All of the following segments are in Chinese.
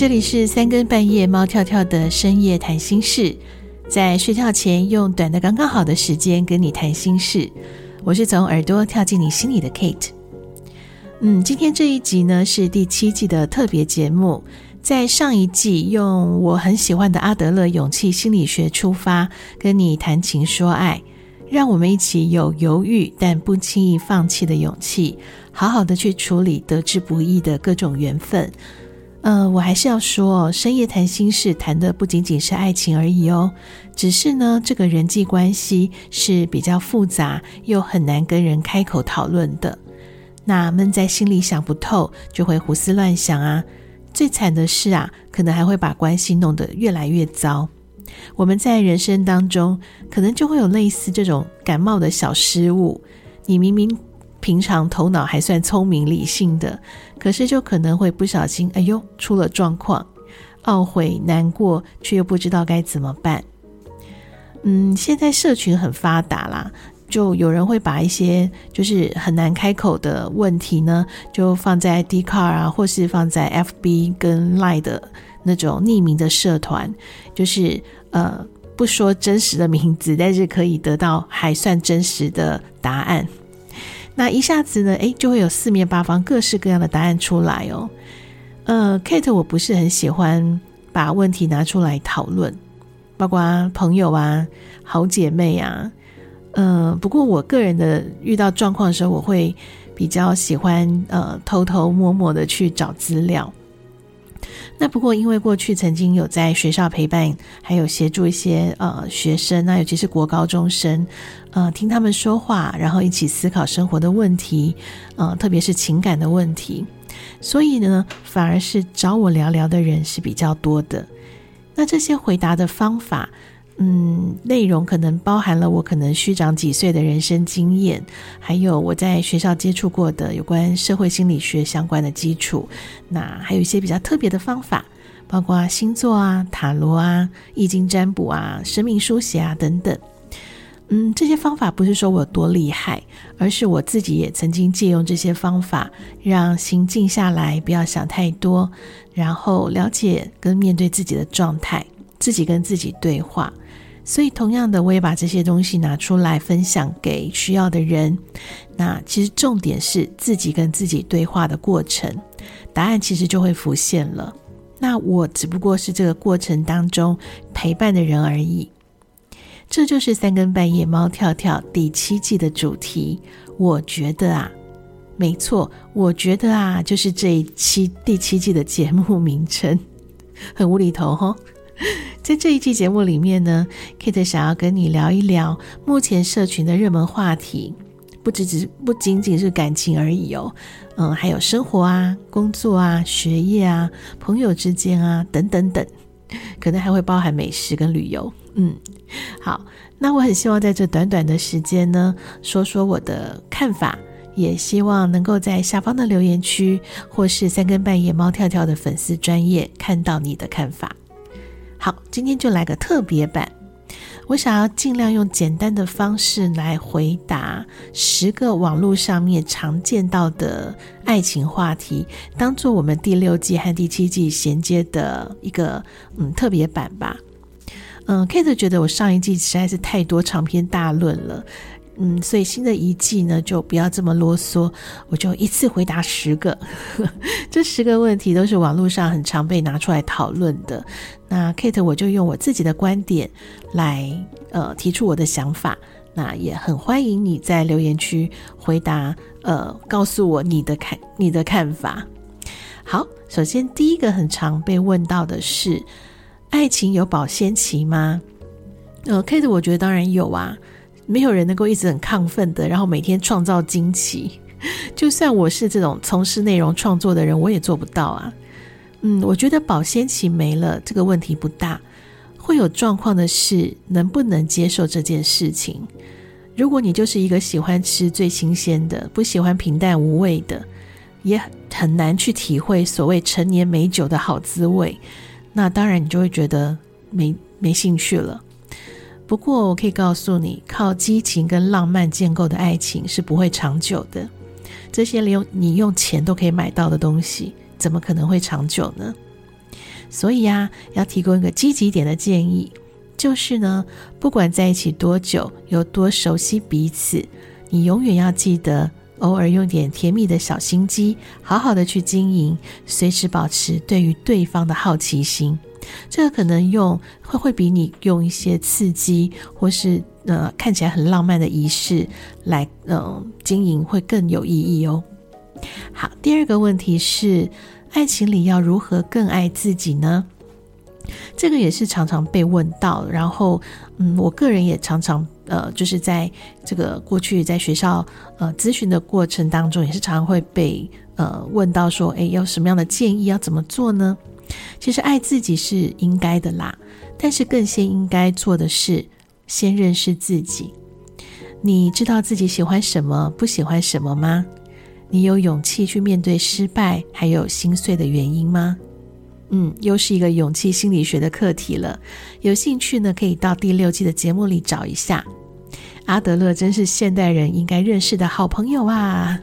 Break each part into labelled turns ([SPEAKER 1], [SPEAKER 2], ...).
[SPEAKER 1] 这里是三更半夜猫跳跳的深夜谈心事，在睡觉前用短的刚刚好的时间跟你谈心事。我是从耳朵跳进你心里的 Kate。嗯，今天这一集呢是第七季的特别节目，在上一季用我很喜欢的阿德勒勇气心理学出发，跟你谈情说爱，让我们一起有犹豫但不轻易放弃的勇气，好好的去处理得之不易的各种缘分。呃，我还是要说，深夜谈心事谈的不仅仅是爱情而已哦。只是呢，这个人际关系是比较复杂，又很难跟人开口讨论的。那闷在心里想不透，就会胡思乱想啊。最惨的是啊，可能还会把关系弄得越来越糟。我们在人生当中，可能就会有类似这种感冒的小失误。你明明平常头脑还算聪明理性的，可是就可能会不小心，哎呦，出了状况，懊悔难过，却又不知道该怎么办。嗯，现在社群很发达啦，就有人会把一些就是很难开口的问题呢，就放在 d c a r 啊，或是放在 FB 跟 Line 的那种匿名的社团，就是呃不说真实的名字，但是可以得到还算真实的答案。那一下子呢，诶，就会有四面八方各式各样的答案出来哦。呃，Kate，我不是很喜欢把问题拿出来讨论，包括朋友啊、好姐妹啊。呃，不过我个人的遇到状况的时候，我会比较喜欢呃偷偷摸摸的去找资料。那不过，因为过去曾经有在学校陪伴，还有协助一些呃学生，那尤其是国高中生，呃，听他们说话，然后一起思考生活的问题，呃，特别是情感的问题，所以呢，反而是找我聊聊的人是比较多的。那这些回答的方法。嗯，内容可能包含了我可能虚长几岁的人生经验，还有我在学校接触过的有关社会心理学相关的基础。那还有一些比较特别的方法，包括星座啊、塔罗啊、易经占卜啊、生命书写啊等等。嗯，这些方法不是说我有多厉害，而是我自己也曾经借用这些方法，让心静下来，不要想太多，然后了解跟面对自己的状态，自己跟自己对话。所以，同样的，我也把这些东西拿出来分享给需要的人。那其实重点是自己跟自己对话的过程，答案其实就会浮现了。那我只不过是这个过程当中陪伴的人而已。这就是三更半夜猫跳跳第七季的主题。我觉得啊，没错，我觉得啊，就是这一期第七季的节目名称，很无厘头吼。在这一期节目里面呢，Kate 想要跟你聊一聊目前社群的热门话题，不只只不仅仅是感情而已哦，嗯，还有生活啊、工作啊、学业啊、朋友之间啊等等等，可能还会包含美食跟旅游。嗯，好，那我很希望在这短短的时间呢，说说我的看法，也希望能够在下方的留言区或是三更半夜猫跳跳的粉丝专业看到你的看法。好，今天就来个特别版。我想要尽量用简单的方式来回答十个网络上面常见到的爱情话题，当做我们第六季和第七季衔接的一个嗯特别版吧。嗯，Kate 觉得我上一季实在是太多长篇大论了。嗯，所以新的一季呢，就不要这么啰嗦，我就一次回答十个。这十个问题都是网络上很常被拿出来讨论的。那 Kate 我就用我自己的观点来呃提出我的想法。那也很欢迎你在留言区回答，呃，告诉我你的看你的看法。好，首先第一个很常被问到的是，爱情有保鲜期吗？呃，Kate 我觉得当然有啊。没有人能够一直很亢奋的，然后每天创造惊奇。就算我是这种从事内容创作的人，我也做不到啊。嗯，我觉得保鲜期没了这个问题不大，会有状况的是能不能接受这件事情。如果你就是一个喜欢吃最新鲜的，不喜欢平淡无味的，也很难去体会所谓陈年美酒的好滋味，那当然你就会觉得没没兴趣了。不过，我可以告诉你，靠激情跟浪漫建构的爱情是不会长久的。这些连你用钱都可以买到的东西，怎么可能会长久呢？所以呀，要提供一个积极点的建议，就是呢，不管在一起多久，有多熟悉彼此，你永远要记得，偶尔用点甜蜜的小心机，好好的去经营，随时保持对于对方的好奇心。这个可能用会会比你用一些刺激或是呃看起来很浪漫的仪式来嗯、呃、经营会更有意义哦。好，第二个问题是，爱情里要如何更爱自己呢？这个也是常常被问到，然后嗯，我个人也常常呃，就是在这个过去在学校呃咨询的过程当中，也是常常会被呃问到说，诶，有什么样的建议要怎么做呢？其实爱自己是应该的啦，但是更先应该做的是先认识自己。你知道自己喜欢什么，不喜欢什么吗？你有勇气去面对失败，还有心碎的原因吗？嗯，又是一个勇气心理学的课题了。有兴趣呢，可以到第六季的节目里找一下。阿德勒真是现代人应该认识的好朋友啊！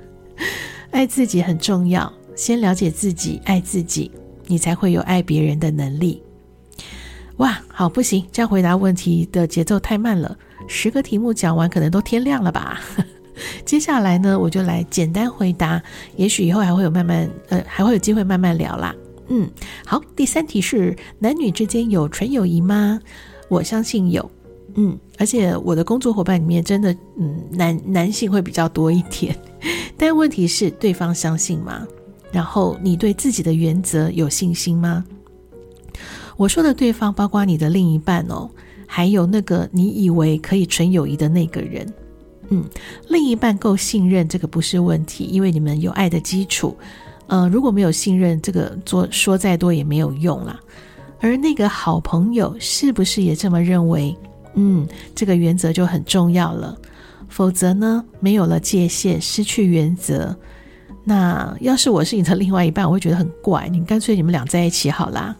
[SPEAKER 1] 爱自己很重要，先了解自己，爱自己，你才会有爱别人的能力。哇，好，不行，这样回答问题的节奏太慢了。十个题目讲完，可能都天亮了吧？接下来呢，我就来简单回答，也许以后还会有慢慢，呃，还会有机会慢慢聊啦。嗯，好，第三题是男女之间有纯友谊吗？我相信有，嗯，而且我的工作伙伴里面真的，嗯，男男性会比较多一点，但问题是对方相信吗？然后你对自己的原则有信心吗？我说的对方包括你的另一半哦，还有那个你以为可以纯友谊的那个人。嗯，另一半够信任，这个不是问题，因为你们有爱的基础。呃，如果没有信任，这个做说再多也没有用啦。而那个好朋友是不是也这么认为？嗯，这个原则就很重要了。否则呢，没有了界限，失去原则，那要是我是你的另外一半，我会觉得很怪。你干脆你们俩在一起好啦。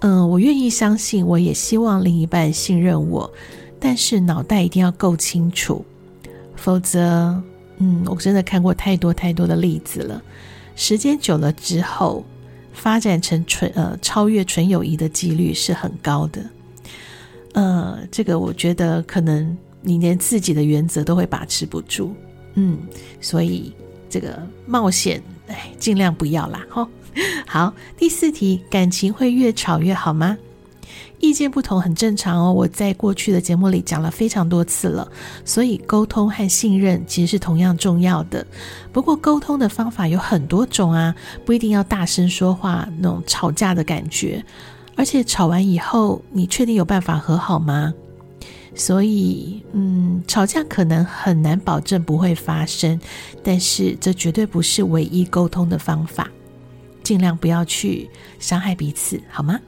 [SPEAKER 1] 嗯、我愿意相信，我也希望另一半信任我，但是脑袋一定要够清楚。否则，嗯，我真的看过太多太多的例子了。时间久了之后，发展成纯呃超越纯友谊的几率是很高的。呃，这个我觉得可能你连自己的原则都会把持不住，嗯，所以这个冒险，哎，尽量不要啦。吼，好，第四题，感情会越吵越好吗？意见不同很正常哦，我在过去的节目里讲了非常多次了，所以沟通和信任其实是同样重要的。不过沟通的方法有很多种啊，不一定要大声说话那种吵架的感觉。而且吵完以后，你确定有办法和好吗？所以，嗯，吵架可能很难保证不会发生，但是这绝对不是唯一沟通的方法。尽量不要去伤害彼此，好吗？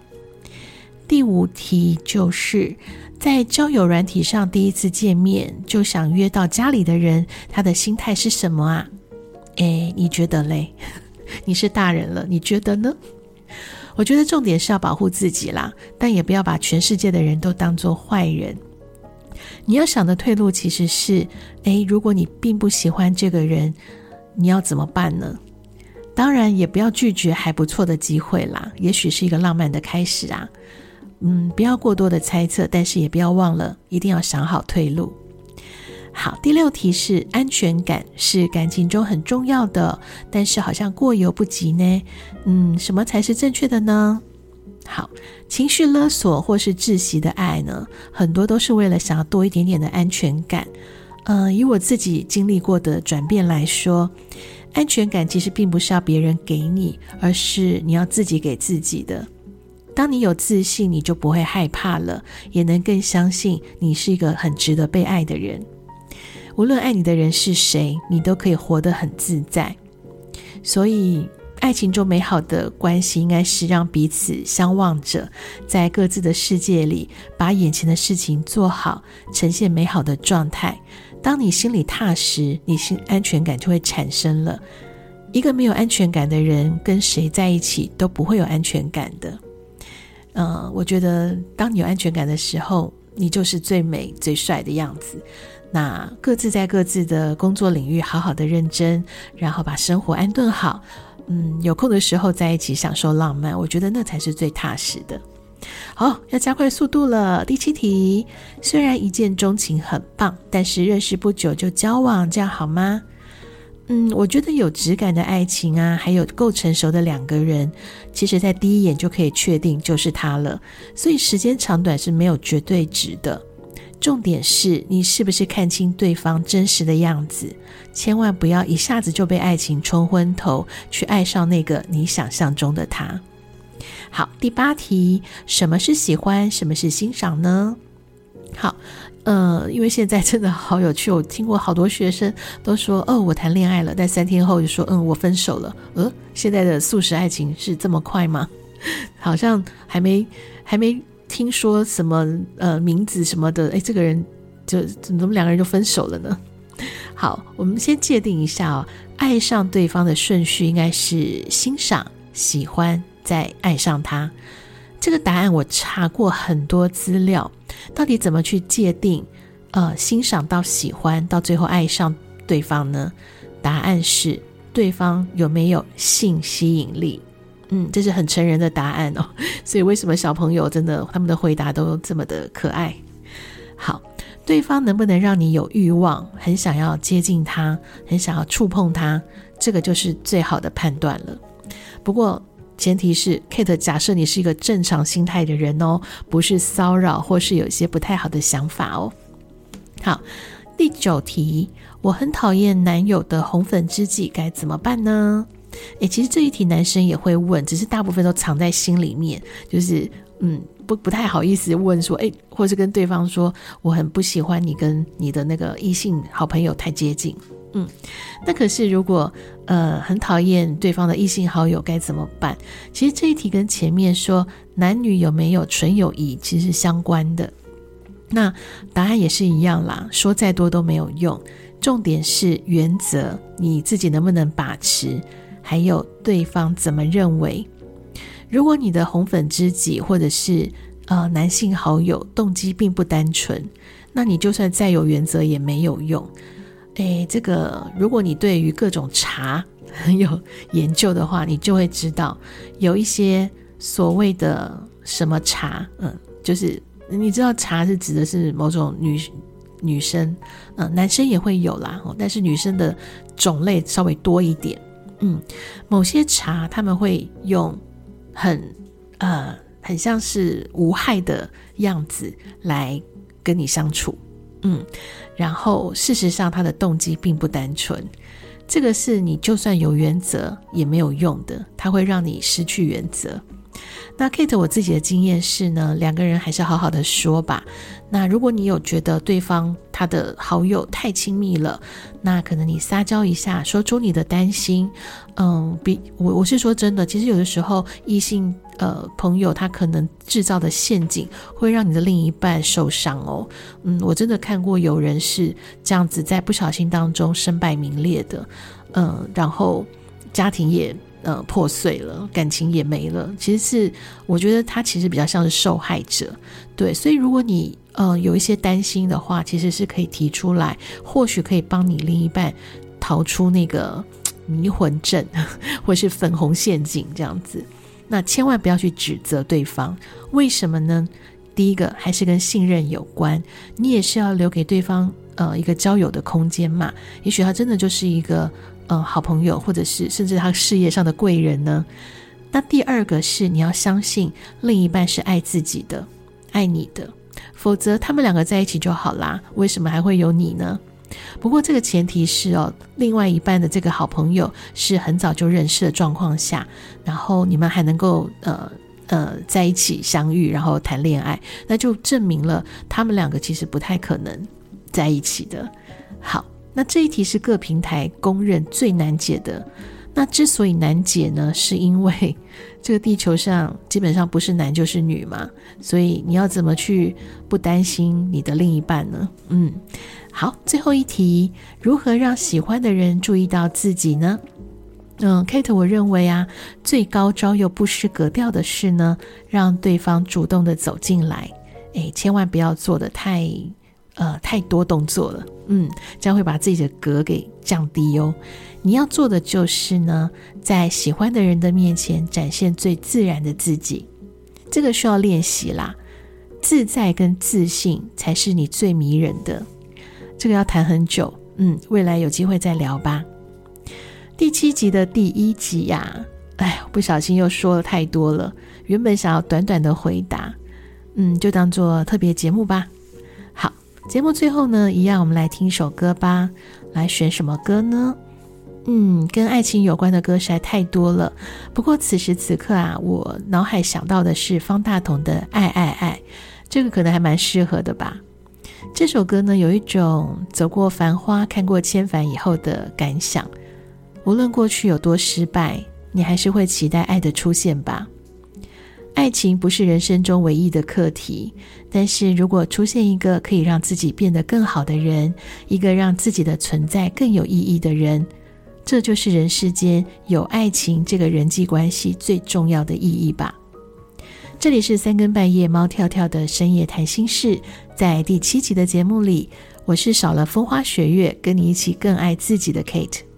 [SPEAKER 1] 第五题就是在交友软体上第一次见面就想约到家里的人，他的心态是什么啊？诶，你觉得嘞？你是大人了，你觉得呢？我觉得重点是要保护自己啦，但也不要把全世界的人都当做坏人。你要想的退路其实是：诶，如果你并不喜欢这个人，你要怎么办呢？当然，也不要拒绝还不错的机会啦，也许是一个浪漫的开始啊。嗯，不要过多的猜测，但是也不要忘了，一定要想好退路。好，第六题是安全感是感情中很重要的，但是好像过犹不及呢。嗯，什么才是正确的呢？好，情绪勒索或是窒息的爱呢，很多都是为了想要多一点点的安全感。嗯，以我自己经历过的转变来说，安全感其实并不是要别人给你，而是你要自己给自己的。当你有自信，你就不会害怕了，也能更相信你是一个很值得被爱的人。无论爱你的人是谁，你都可以活得很自在。所以，爱情中美好的关系应该是让彼此相望着，在各自的世界里把眼前的事情做好，呈现美好的状态。当你心里踏实，你心安全感就会产生了。一个没有安全感的人，跟谁在一起都不会有安全感的。嗯，我觉得当你有安全感的时候，你就是最美最帅的样子。那各自在各自的工作领域好好的认真，然后把生活安顿好。嗯，有空的时候在一起享受浪漫，我觉得那才是最踏实的。好，要加快速度了。第七题，虽然一见钟情很棒，但是认识不久就交往，这样好吗？嗯，我觉得有质感的爱情啊，还有够成熟的两个人，其实在第一眼就可以确定就是他了。所以时间长短是没有绝对值的。重点是你是不是看清对方真实的样子，千万不要一下子就被爱情冲昏头，去爱上那个你想象中的他。好，第八题，什么是喜欢，什么是欣赏呢？好，呃，因为现在真的好有趣，我听过好多学生都说，哦，我谈恋爱了，但三天后就说，嗯，我分手了。呃，现在的速食爱情是这么快吗？好像还没还没听说什么呃名字什么的，诶，这个人就怎么两个人就分手了呢？好，我们先界定一下哦，爱上对方的顺序应该是欣赏、喜欢。再爱上他，这个答案我查过很多资料，到底怎么去界定？呃，欣赏到喜欢，到最后爱上对方呢？答案是对方有没有性吸引力？嗯，这是很成人的答案哦。所以为什么小朋友真的他们的回答都这么的可爱？好，对方能不能让你有欲望，很想要接近他，很想要触碰他，这个就是最好的判断了。不过。前提是 Kate 假设你是一个正常心态的人哦，不是骚扰或是有一些不太好的想法哦。好，第九题，我很讨厌男友的红粉知己，该怎么办呢？诶，其实这一题男生也会问，只是大部分都藏在心里面，就是嗯，不不太好意思问说，诶，或是跟对方说，我很不喜欢你跟你的那个异性好朋友太接近。嗯，那可是如果呃很讨厌对方的异性好友该怎么办？其实这一题跟前面说男女有没有纯友谊其实是相关的。那答案也是一样啦，说再多都没有用。重点是原则，你自己能不能把持？还有对方怎么认为？如果你的红粉知己或者是呃男性好友动机并不单纯，那你就算再有原则也没有用。诶，这个如果你对于各种茶很 有研究的话，你就会知道有一些所谓的什么茶，嗯，就是你知道茶是指的是某种女女生，嗯，男生也会有啦，但是女生的种类稍微多一点，嗯，某些茶他们会用很呃很像是无害的样子来跟你相处。嗯，然后事实上他的动机并不单纯，这个是你就算有原则也没有用的，他会让你失去原则。那 Kate，我自己的经验是呢，两个人还是好好的说吧。那如果你有觉得对方他的好友太亲密了，那可能你撒娇一下，说出你的担心。嗯，比我我是说真的，其实有的时候异性呃朋友他可能制造的陷阱会让你的另一半受伤哦。嗯，我真的看过有人是这样子在不小心当中身败名裂的，嗯，然后家庭也。呃，破碎了，感情也没了。其实是，我觉得他其实比较像是受害者，对。所以如果你呃有一些担心的话，其实是可以提出来，或许可以帮你另一半逃出那个迷魂阵，或是粉红陷阱这样子。那千万不要去指责对方，为什么呢？第一个还是跟信任有关，你也是要留给对方呃一个交友的空间嘛。也许他真的就是一个。嗯，好朋友，或者是甚至他事业上的贵人呢？那第二个是你要相信另一半是爱自己的，爱你的，否则他们两个在一起就好啦，为什么还会有你呢？不过这个前提是哦，另外一半的这个好朋友是很早就认识的状况下，然后你们还能够呃呃在一起相遇，然后谈恋爱，那就证明了他们两个其实不太可能在一起的。好。那这一题是各平台公认最难解的。那之所以难解呢，是因为 这个地球上基本上不是男就是女嘛，所以你要怎么去不担心你的另一半呢？嗯，好，最后一题，如何让喜欢的人注意到自己呢？嗯，Kate，我认为啊，最高招又不失格调的是呢，让对方主动的走进来，诶，千万不要做得太。呃太多动作了，嗯，这样会把自己的格给降低哦。你要做的就是呢，在喜欢的人的面前展现最自然的自己，这个需要练习啦。自在跟自信才是你最迷人的，这个要谈很久，嗯，未来有机会再聊吧。第七集的第一集呀、哎，不小心又说了太多了，原本想要短短的回答，嗯，就当做特别节目吧。节目最后呢，一样我们来听一首歌吧，来选什么歌呢？嗯，跟爱情有关的歌实在太多了。不过此时此刻啊，我脑海想到的是方大同的《爱爱爱》，这个可能还蛮适合的吧。这首歌呢，有一种走过繁花、看过千帆以后的感想。无论过去有多失败，你还是会期待爱的出现吧。爱情不是人生中唯一的课题，但是如果出现一个可以让自己变得更好的人，一个让自己的存在更有意义的人。这就是人世间有爱情这个人际关系最重要的意义吧。这里是三更半夜猫跳跳的深夜谈心事，在第七集的节目里，我是少了风花雪月，跟你一起更爱自己的 Kate。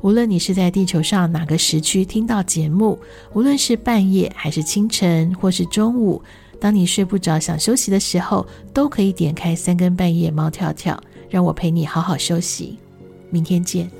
[SPEAKER 1] 无论你是在地球上哪个时区听到节目，无论是半夜还是清晨或是中午，当你睡不着想休息的时候，都可以点开三更半夜猫跳跳，让我陪你好好休息。明天见。